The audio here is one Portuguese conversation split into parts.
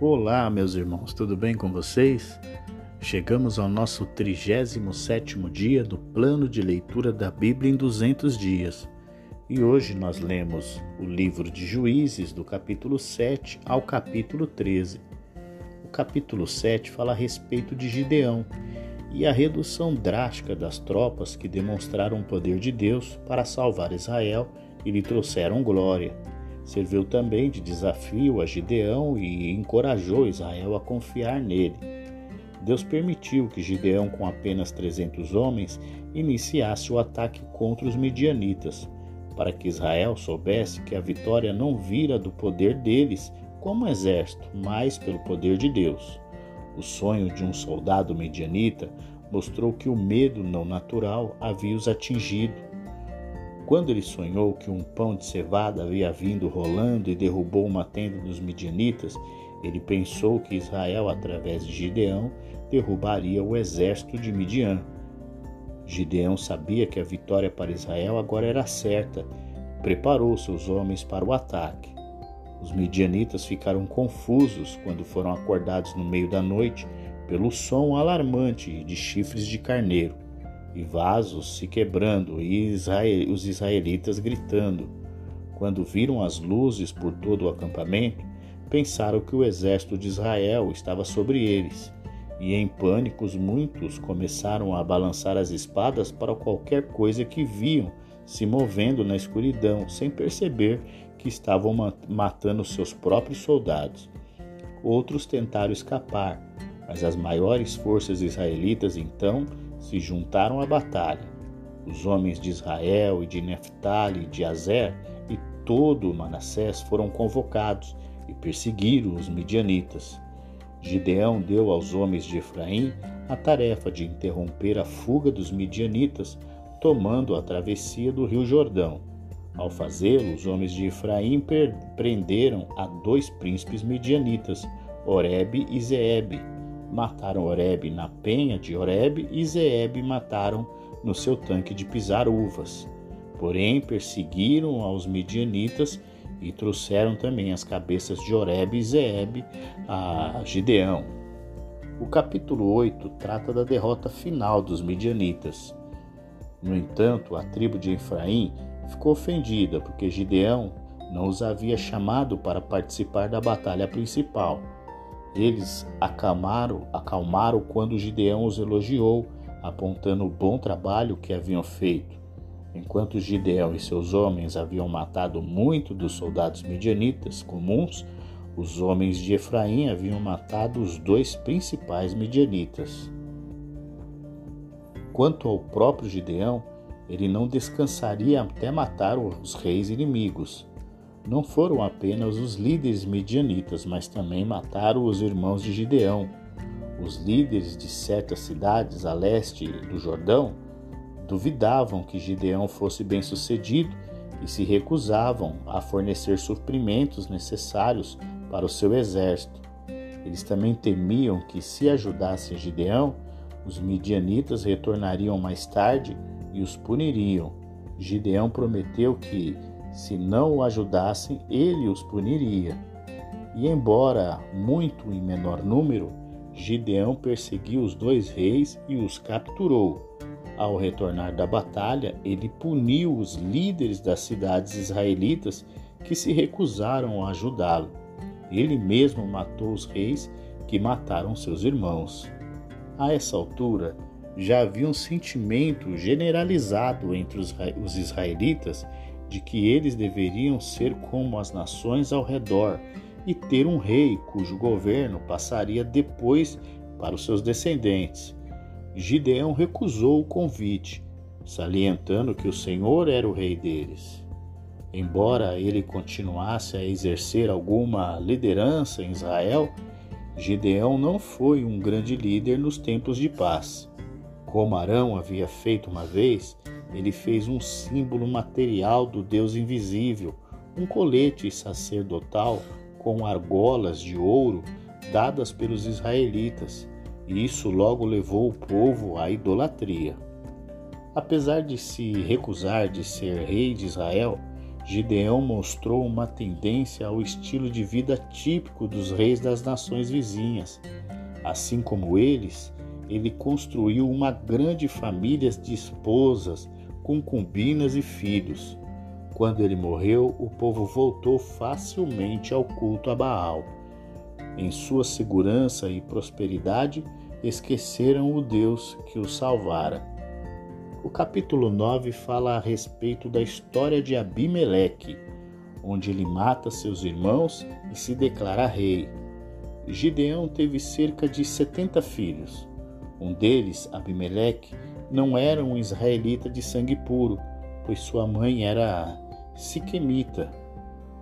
Olá, meus irmãos, tudo bem com vocês? Chegamos ao nosso 37º dia do plano de leitura da Bíblia em 200 dias. E hoje nós lemos o livro de Juízes, do capítulo 7 ao capítulo 13. O capítulo 7 fala a respeito de Gideão e a redução drástica das tropas que demonstraram o poder de Deus para salvar Israel e lhe trouxeram glória. Serviu também de desafio a Gideão e encorajou Israel a confiar nele. Deus permitiu que Gideão, com apenas 300 homens, iniciasse o ataque contra os midianitas, para que Israel soubesse que a vitória não vira do poder deles como exército, mas pelo poder de Deus. O sonho de um soldado medianita mostrou que o medo não natural havia os atingido quando ele sonhou que um pão de cevada havia vindo rolando e derrubou uma tenda dos midianitas, ele pensou que Israel, através de Gideão, derrubaria o exército de Midian. Gideão sabia que a vitória para Israel agora era certa, preparou seus homens para o ataque. Os midianitas ficaram confusos quando foram acordados no meio da noite pelo som alarmante de chifres de carneiro e vasos se quebrando, e os israelitas gritando. Quando viram as luzes por todo o acampamento, pensaram que o exército de Israel estava sobre eles. E em pânicos muitos começaram a balançar as espadas para qualquer coisa que viam se movendo na escuridão, sem perceber que estavam matando seus próprios soldados. Outros tentaram escapar, mas as maiores forças israelitas então se juntaram à batalha. Os homens de Israel e de Neftali e de Azer e todo Manassés foram convocados e perseguiram os midianitas. Gideão deu aos homens de Efraim a tarefa de interromper a fuga dos midianitas, tomando a travessia do rio Jordão. Ao fazê-lo, os homens de Efraim prenderam a dois príncipes midianitas, Oreb e Zeebe, mataram Oreb na penha de Oreb e Zeeb mataram no seu tanque de pisar uvas. Porém, perseguiram aos midianitas e trouxeram também as cabeças de Oreb e Zeeb a Gideão. O capítulo 8 trata da derrota final dos midianitas. No entanto, a tribo de Efraim ficou ofendida porque Gideão não os havia chamado para participar da batalha principal eles acalmaram, acalmaram quando Gideão os elogiou, apontando o bom trabalho que haviam feito. Enquanto Gideão e seus homens haviam matado muito dos soldados medianitas comuns, os homens de Efraim haviam matado os dois principais medianitas. Quanto ao próprio Gideão, ele não descansaria até matar os reis inimigos não foram apenas os líderes medianitas, mas também mataram os irmãos de Gideão. Os líderes de certas cidades a leste do Jordão duvidavam que Gideão fosse bem-sucedido e se recusavam a fornecer suprimentos necessários para o seu exército. Eles também temiam que, se ajudassem Gideão, os midianitas retornariam mais tarde e os puniriam. Gideão prometeu que, se não o ajudassem, ele os puniria. E embora muito em menor número, Gideão perseguiu os dois reis e os capturou. Ao retornar da batalha, ele puniu os líderes das cidades israelitas que se recusaram a ajudá-lo. Ele mesmo matou os reis que mataram seus irmãos. A essa altura, já havia um sentimento generalizado entre os israelitas de que eles deveriam ser como as nações ao redor e ter um rei cujo governo passaria depois para os seus descendentes. Gideão recusou o convite, salientando que o Senhor era o rei deles. Embora ele continuasse a exercer alguma liderança em Israel, Gideão não foi um grande líder nos tempos de paz. Como Arão havia feito uma vez, ele fez um símbolo material do Deus invisível, um colete sacerdotal com argolas de ouro dadas pelos israelitas, e isso logo levou o povo à idolatria. Apesar de se recusar de ser rei de Israel, Gideão mostrou uma tendência ao estilo de vida típico dos reis das nações vizinhas. Assim como eles, ele construiu uma grande família de esposas, concubinas e filhos. Quando ele morreu, o povo voltou facilmente ao culto a Baal. Em sua segurança e prosperidade, esqueceram o Deus que os salvara. O capítulo 9 fala a respeito da história de Abimeleque, onde ele mata seus irmãos e se declara rei. Gideão teve cerca de 70 filhos. Um deles, Abimeleque, não era um israelita de sangue puro, pois sua mãe era siquemita.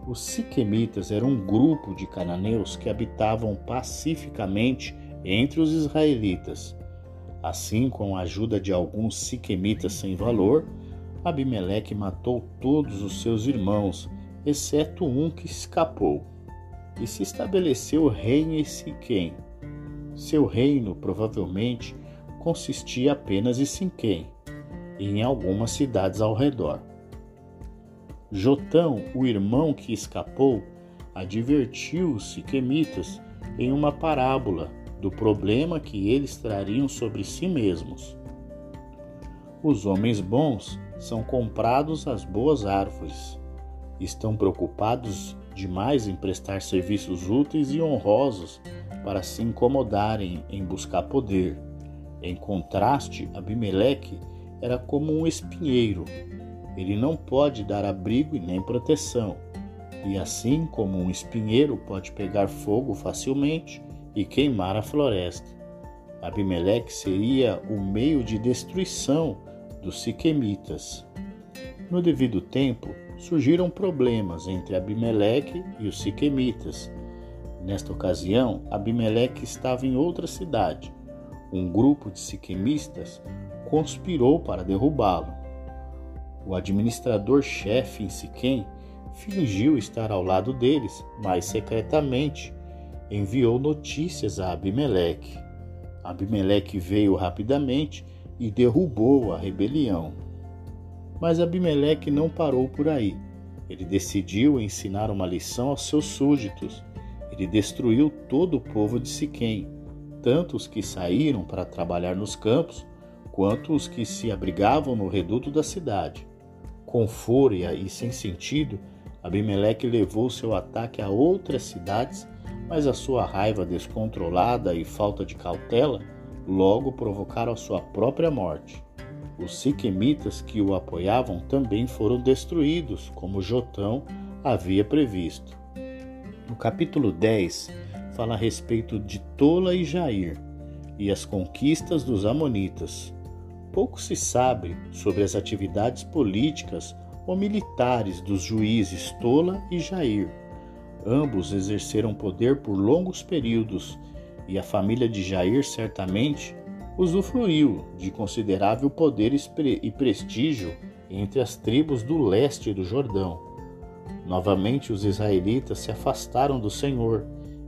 Os siquemitas eram um grupo de cananeus que habitavam pacificamente entre os israelitas. Assim, com a ajuda de alguns siquemitas sem valor, Abimeleque matou todos os seus irmãos, exceto um que escapou, e se estabeleceu rei em Siquém. Seu reino provavelmente consistia apenas em Siquém e em algumas cidades ao redor. Jotão, o irmão que escapou, advertiu os siquemitas em uma parábola do problema que eles trariam sobre si mesmos. Os homens bons são comprados às boas árvores. Estão preocupados demais em prestar serviços úteis e honrosos para se incomodarem em buscar poder. Em contraste, Abimeleque era como um espinheiro. Ele não pode dar abrigo e nem proteção. E assim como um espinheiro pode pegar fogo facilmente, e queimar a floresta. Abimeleque seria o meio de destruição dos siquemitas. No devido tempo, surgiram problemas entre Abimeleque e os siquemitas. Nesta ocasião, Abimeleque estava em outra cidade. Um grupo de siquemistas conspirou para derrubá-lo. O administrador-chefe em Siquém fingiu estar ao lado deles, mas secretamente enviou notícias a Abimeleque. Abimeleque veio rapidamente e derrubou a rebelião. Mas Abimeleque não parou por aí. Ele decidiu ensinar uma lição aos seus súditos. Ele destruiu todo o povo de Siquém, tanto os que saíram para trabalhar nos campos, quanto os que se abrigavam no reduto da cidade. Com fúria e sem sentido, Abimeleque levou seu ataque a outras cidades mas a sua raiva descontrolada e falta de cautela logo provocaram a sua própria morte. Os siquemitas que o apoiavam também foram destruídos, como Jotão havia previsto. No capítulo 10, fala a respeito de Tola e Jair e as conquistas dos Amonitas. Pouco se sabe sobre as atividades políticas ou militares dos juízes Tola e Jair Ambos exerceram poder por longos períodos e a família de Jair certamente usufruiu de considerável poder e prestígio entre as tribos do leste do Jordão. Novamente os israelitas se afastaram do Senhor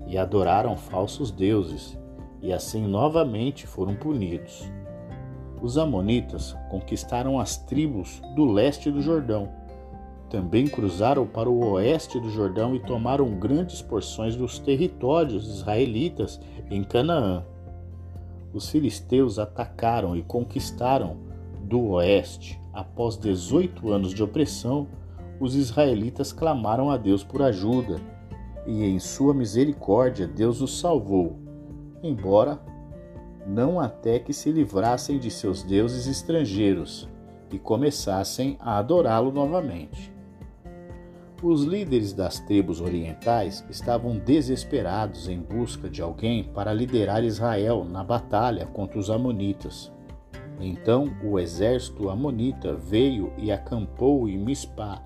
e adoraram falsos deuses, e assim novamente foram punidos. Os Amonitas conquistaram as tribos do leste do Jordão também cruzaram para o oeste do Jordão e tomaram grandes porções dos territórios israelitas em Canaã. Os filisteus atacaram e conquistaram do oeste. Após 18 anos de opressão, os israelitas clamaram a Deus por ajuda, e em sua misericórdia Deus os salvou, embora não até que se livrassem de seus deuses estrangeiros e começassem a adorá-lo novamente. Os líderes das tribos orientais estavam desesperados em busca de alguém para liderar Israel na batalha contra os Amonitas. Então o exército amonita veio e acampou em Mispá,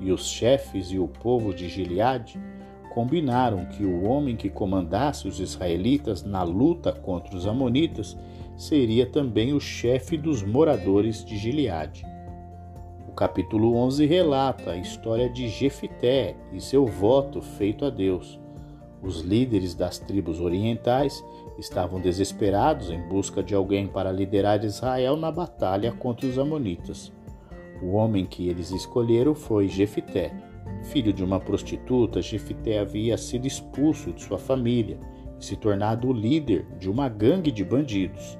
e os chefes e o povo de Gileade combinaram que o homem que comandasse os israelitas na luta contra os amonitas seria também o chefe dos moradores de Gileade capítulo 11 relata a história de Jefité e seu voto feito a Deus. Os líderes das tribos orientais estavam desesperados em busca de alguém para liderar Israel na batalha contra os Amonitas. O homem que eles escolheram foi Jefité. Filho de uma prostituta, Jefité havia sido expulso de sua família e se tornado o líder de uma gangue de bandidos.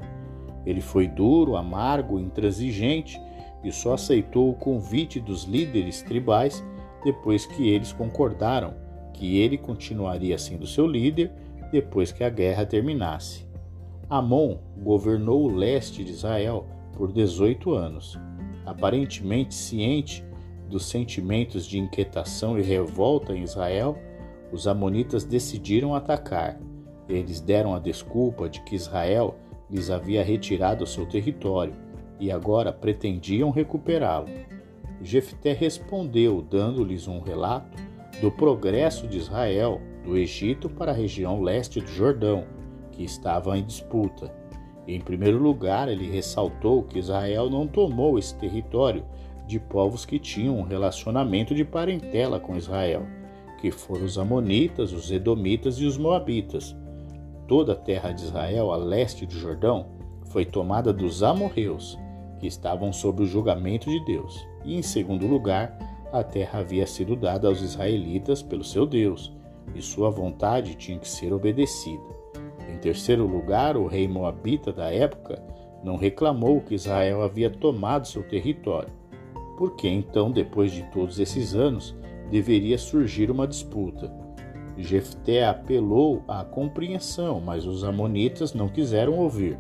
Ele foi duro, amargo, intransigente e só aceitou o convite dos líderes tribais depois que eles concordaram que ele continuaria sendo seu líder depois que a guerra terminasse. Amon governou o leste de Israel por 18 anos. Aparentemente ciente dos sentimentos de inquietação e revolta em Israel, os Amonitas decidiram atacar. Eles deram a desculpa de que Israel lhes havia retirado seu território e agora pretendiam recuperá-lo. Jefté respondeu, dando-lhes um relato do progresso de Israel do Egito para a região leste do Jordão, que estava em disputa. Em primeiro lugar, ele ressaltou que Israel não tomou esse território de povos que tinham um relacionamento de parentela com Israel, que foram os Amonitas, os Edomitas e os Moabitas. Toda a terra de Israel a leste do Jordão foi tomada dos amorreus, que estavam sob o julgamento de Deus. E em segundo lugar, a terra havia sido dada aos israelitas pelo seu Deus, e sua vontade tinha que ser obedecida. Em terceiro lugar, o rei moabita da época não reclamou que Israel havia tomado seu território. Por que então, depois de todos esses anos, deveria surgir uma disputa? Jefté apelou à compreensão, mas os amonitas não quiseram ouvir.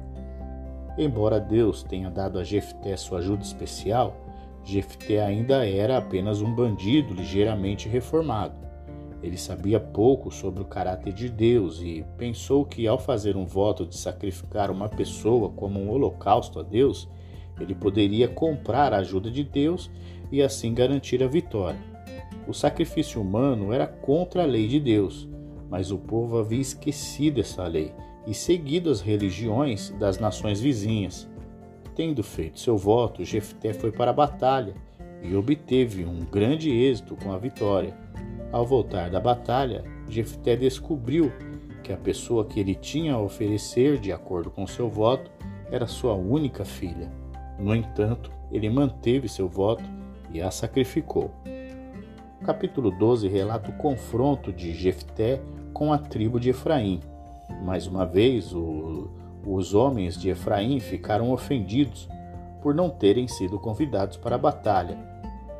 Embora Deus tenha dado a Jefté sua ajuda especial, Jefté ainda era apenas um bandido ligeiramente reformado. Ele sabia pouco sobre o caráter de Deus e pensou que, ao fazer um voto de sacrificar uma pessoa como um holocausto a Deus, ele poderia comprar a ajuda de Deus e assim garantir a vitória. O sacrifício humano era contra a lei de Deus, mas o povo havia esquecido essa lei e seguido as religiões das nações vizinhas. Tendo feito seu voto, Jefté foi para a batalha e obteve um grande êxito com a vitória. Ao voltar da batalha, Jefté descobriu que a pessoa que ele tinha a oferecer, de acordo com seu voto, era sua única filha. No entanto, ele manteve seu voto e a sacrificou. O capítulo 12 relata o confronto de Jefté com a tribo de Efraim. Mais uma vez, o os homens de Efraim ficaram ofendidos por não terem sido convidados para a batalha.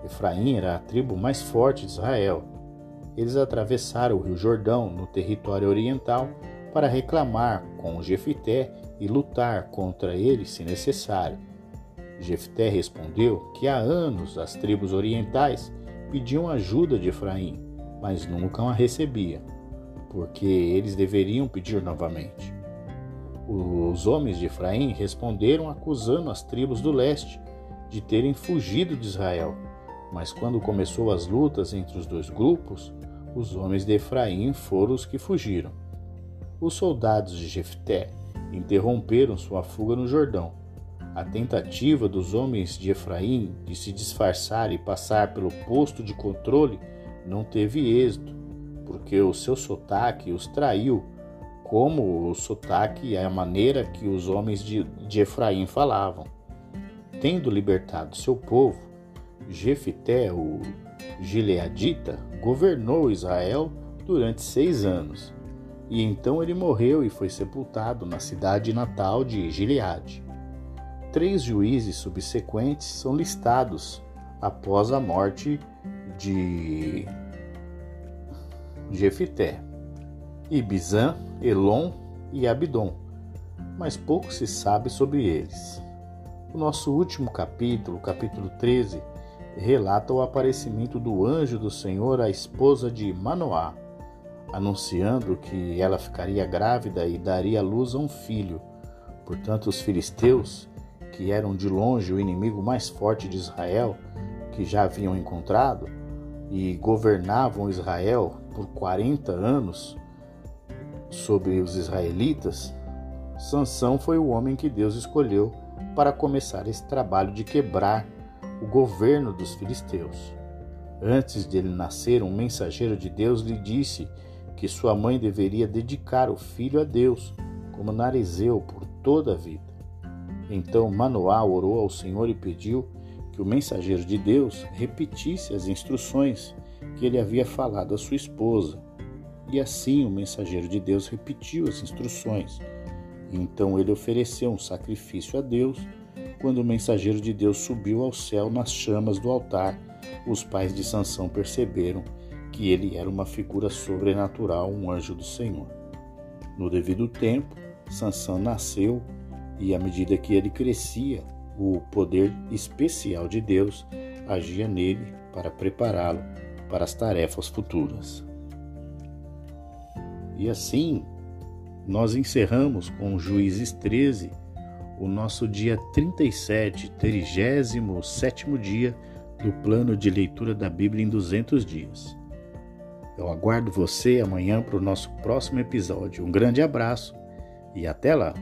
Efraim era a tribo mais forte de Israel. Eles atravessaram o rio Jordão no território oriental para reclamar com Jefité e lutar contra ele se necessário. Jefté respondeu que há anos as tribos orientais pediam ajuda de Efraim, mas nunca a recebiam, porque eles deveriam pedir novamente. Os homens de Efraim responderam acusando as tribos do leste de terem fugido de Israel. Mas quando começou as lutas entre os dois grupos, os homens de Efraim foram os que fugiram. Os soldados de Jefté interromperam sua fuga no Jordão. A tentativa dos homens de Efraim de se disfarçar e passar pelo posto de controle não teve êxito, porque o seu sotaque os traiu como o sotaque e a maneira que os homens de, de Efraim falavam. Tendo libertado seu povo, Jefité, o Gileadita, governou Israel durante seis anos. E então ele morreu e foi sepultado na cidade natal de Gileade. Três juízes subsequentes são listados após a morte de Jefité. Ibizan, Elon e Abidom, mas pouco se sabe sobre eles. O nosso último capítulo, capítulo 13, relata o aparecimento do anjo do Senhor à esposa de Manoá, anunciando que ela ficaria grávida e daria luz a um filho. Portanto, os filisteus, que eram de longe o inimigo mais forte de Israel, que já haviam encontrado e governavam Israel por 40 anos, sobre os israelitas, Sansão foi o homem que Deus escolheu para começar esse trabalho de quebrar o governo dos filisteus. Antes de ele nascer, um mensageiro de Deus lhe disse que sua mãe deveria dedicar o filho a Deus, como Narizeu, por toda a vida. Então Manoá orou ao Senhor e pediu que o mensageiro de Deus repetisse as instruções que ele havia falado à sua esposa. E assim o mensageiro de Deus repetiu as instruções. Então ele ofereceu um sacrifício a Deus. Quando o mensageiro de Deus subiu ao céu nas chamas do altar, os pais de Sansão perceberam que ele era uma figura sobrenatural, um anjo do Senhor. No devido tempo, Sansão nasceu e à medida que ele crescia, o poder especial de Deus agia nele para prepará-lo para as tarefas futuras. E assim, nós encerramos com Juízes 13 o nosso dia 37, 37 dia do plano de leitura da Bíblia em 200 dias. Eu aguardo você amanhã para o nosso próximo episódio. Um grande abraço e até lá!